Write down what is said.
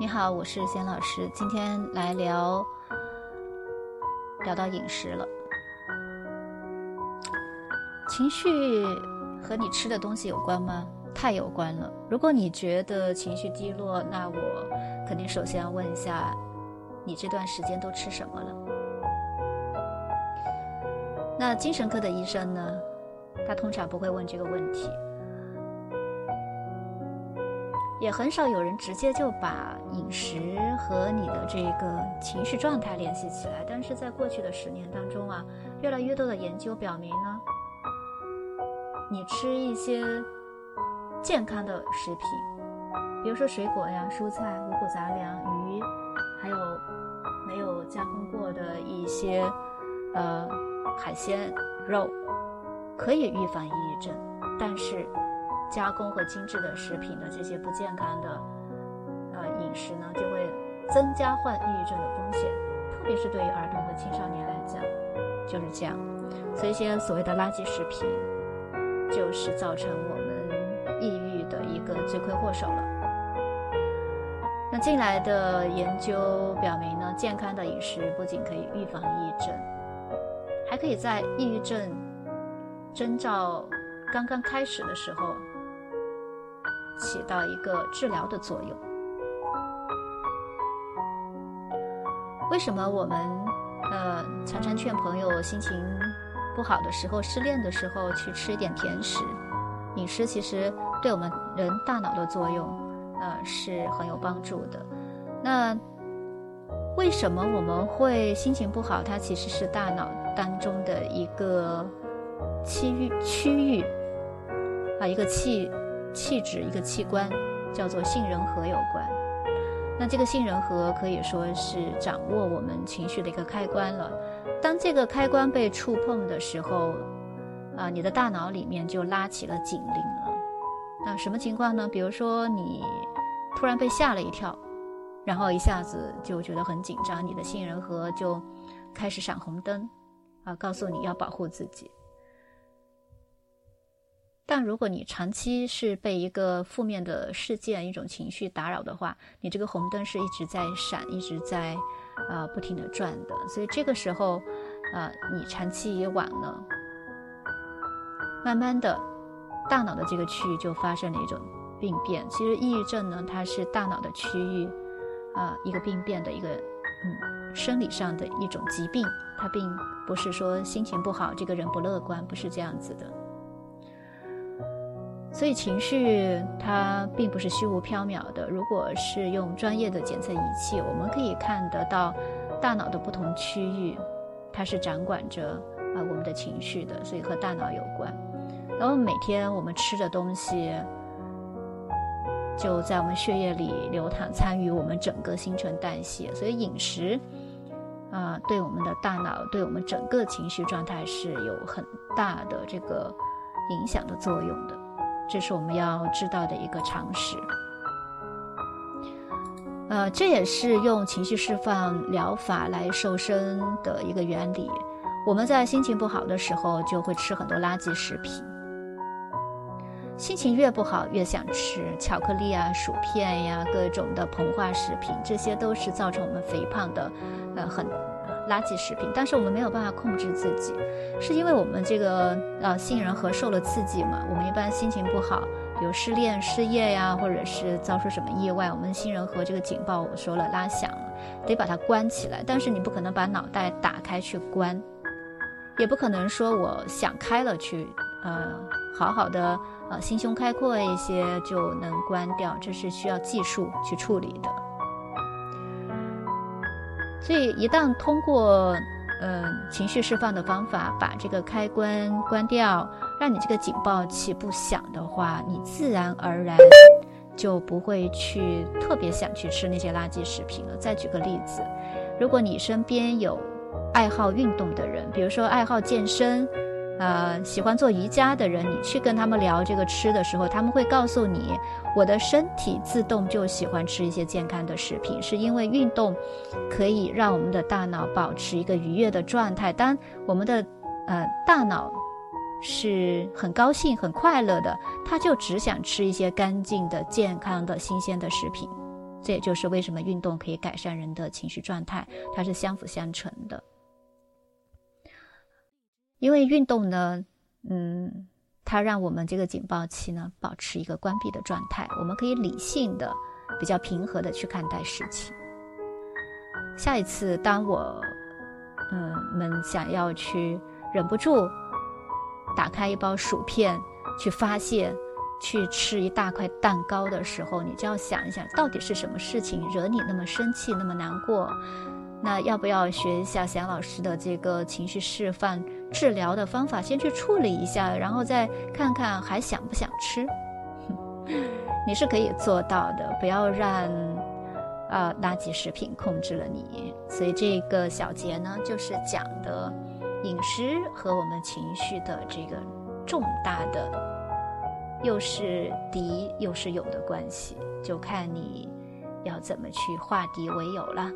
你好，我是贤老师，今天来聊聊到饮食了。情绪和你吃的东西有关吗？太有关了。如果你觉得情绪低落，那我肯定首先要问一下，你这段时间都吃什么了？那精神科的医生呢？他通常不会问这个问题。也很少有人直接就把饮食和你的这个情绪状态联系起来，但是在过去的十年当中啊，越来越多的研究表明呢，你吃一些健康的食品，比如说水果呀、蔬菜、五谷杂粮、鱼，还有没有加工过的一些呃海鲜、肉，可以预防抑郁症，但是。加工和精致的食品的这些不健康的呃饮食呢，就会增加患抑郁症的风险，特别是对于儿童和青少年来讲，就是这样。所以，一些所谓的垃圾食品，就是造成我们抑郁的一个罪魁祸首了。那近来的研究表明呢，健康的饮食不仅可以预防抑郁症，还可以在抑郁症征兆刚刚开始的时候。起到一个治疗的作用。为什么我们呃常常劝朋友心情不好的时候、失恋的时候去吃一点甜食？饮食其实对我们人大脑的作用呃是很有帮助的。那为什么我们会心情不好？它其实是大脑当中的一个区域区域啊，一个气。气质一个器官叫做杏仁核有关，那这个杏仁核可以说是掌握我们情绪的一个开关了。当这个开关被触碰的时候，啊，你的大脑里面就拉起了警铃了。那什么情况呢？比如说你突然被吓了一跳，然后一下子就觉得很紧张，你的杏仁核就开始闪红灯，啊，告诉你要保护自己。但如果你长期是被一个负面的事件、一种情绪打扰的话，你这个红灯是一直在闪、一直在，呃，不停的转的。所以这个时候，呃，你长期以往呢，慢慢的，大脑的这个区域就发生了一种病变。其实抑郁症呢，它是大脑的区域，啊，一个病变的一个，嗯，生理上的一种疾病。它并不是说心情不好，这个人不乐观，不是这样子的。所以情绪它并不是虚无缥缈的。如果是用专业的检测仪器，我们可以看得到大脑的不同区域，它是掌管着啊我们的情绪的，所以和大脑有关。然后每天我们吃的东西就在我们血液里流淌，参与我们整个新陈代谢。所以饮食啊对我们的大脑，对我们整个情绪状态是有很大的这个影响的作用的。这是我们要知道的一个常识，呃，这也是用情绪释放疗法来瘦身的一个原理。我们在心情不好的时候，就会吃很多垃圾食品。心情越不好，越想吃巧克力啊、薯片呀、各种的膨化食品，这些都是造成我们肥胖的，呃，很。垃圾食品，但是我们没有办法控制自己，是因为我们这个呃杏仁核受了刺激嘛？我们一般心情不好，比如失恋、失业呀，或者是遭受什么意外，我们杏仁核这个警报我说了拉响了，得把它关起来。但是你不可能把脑袋打开去关，也不可能说我想开了去呃好好的呃心胸开阔一些就能关掉，这是需要技术去处理的。所以，一旦通过嗯情绪释放的方法把这个开关关掉，让你这个警报器不响的话，你自然而然就不会去特别想去吃那些垃圾食品了。再举个例子，如果你身边有爱好运动的人，比如说爱好健身。呃，喜欢做瑜伽的人，你去跟他们聊这个吃的时候，他们会告诉你，我的身体自动就喜欢吃一些健康的食品，是因为运动可以让我们的大脑保持一个愉悦的状态。当我们的呃大脑是很高兴、很快乐的，他就只想吃一些干净的、健康的、新鲜的食品。这也就是为什么运动可以改善人的情绪状态，它是相辅相成的。因为运动呢，嗯，它让我们这个警报器呢保持一个关闭的状态，我们可以理性的、比较平和的去看待事情。下一次当我，嗯，们想要去忍不住打开一包薯片去发泄。去吃一大块蛋糕的时候，你就要想一想，到底是什么事情惹你那么生气、那么难过？那要不要学一下贤老师的这个情绪释放治疗的方法，先去处理一下，然后再看看还想不想吃？你是可以做到的，不要让啊垃圾食品控制了你。所以这个小节呢，就是讲的饮食和我们情绪的这个重大的。又是敌又是友的关系，就看你要怎么去化敌为友了。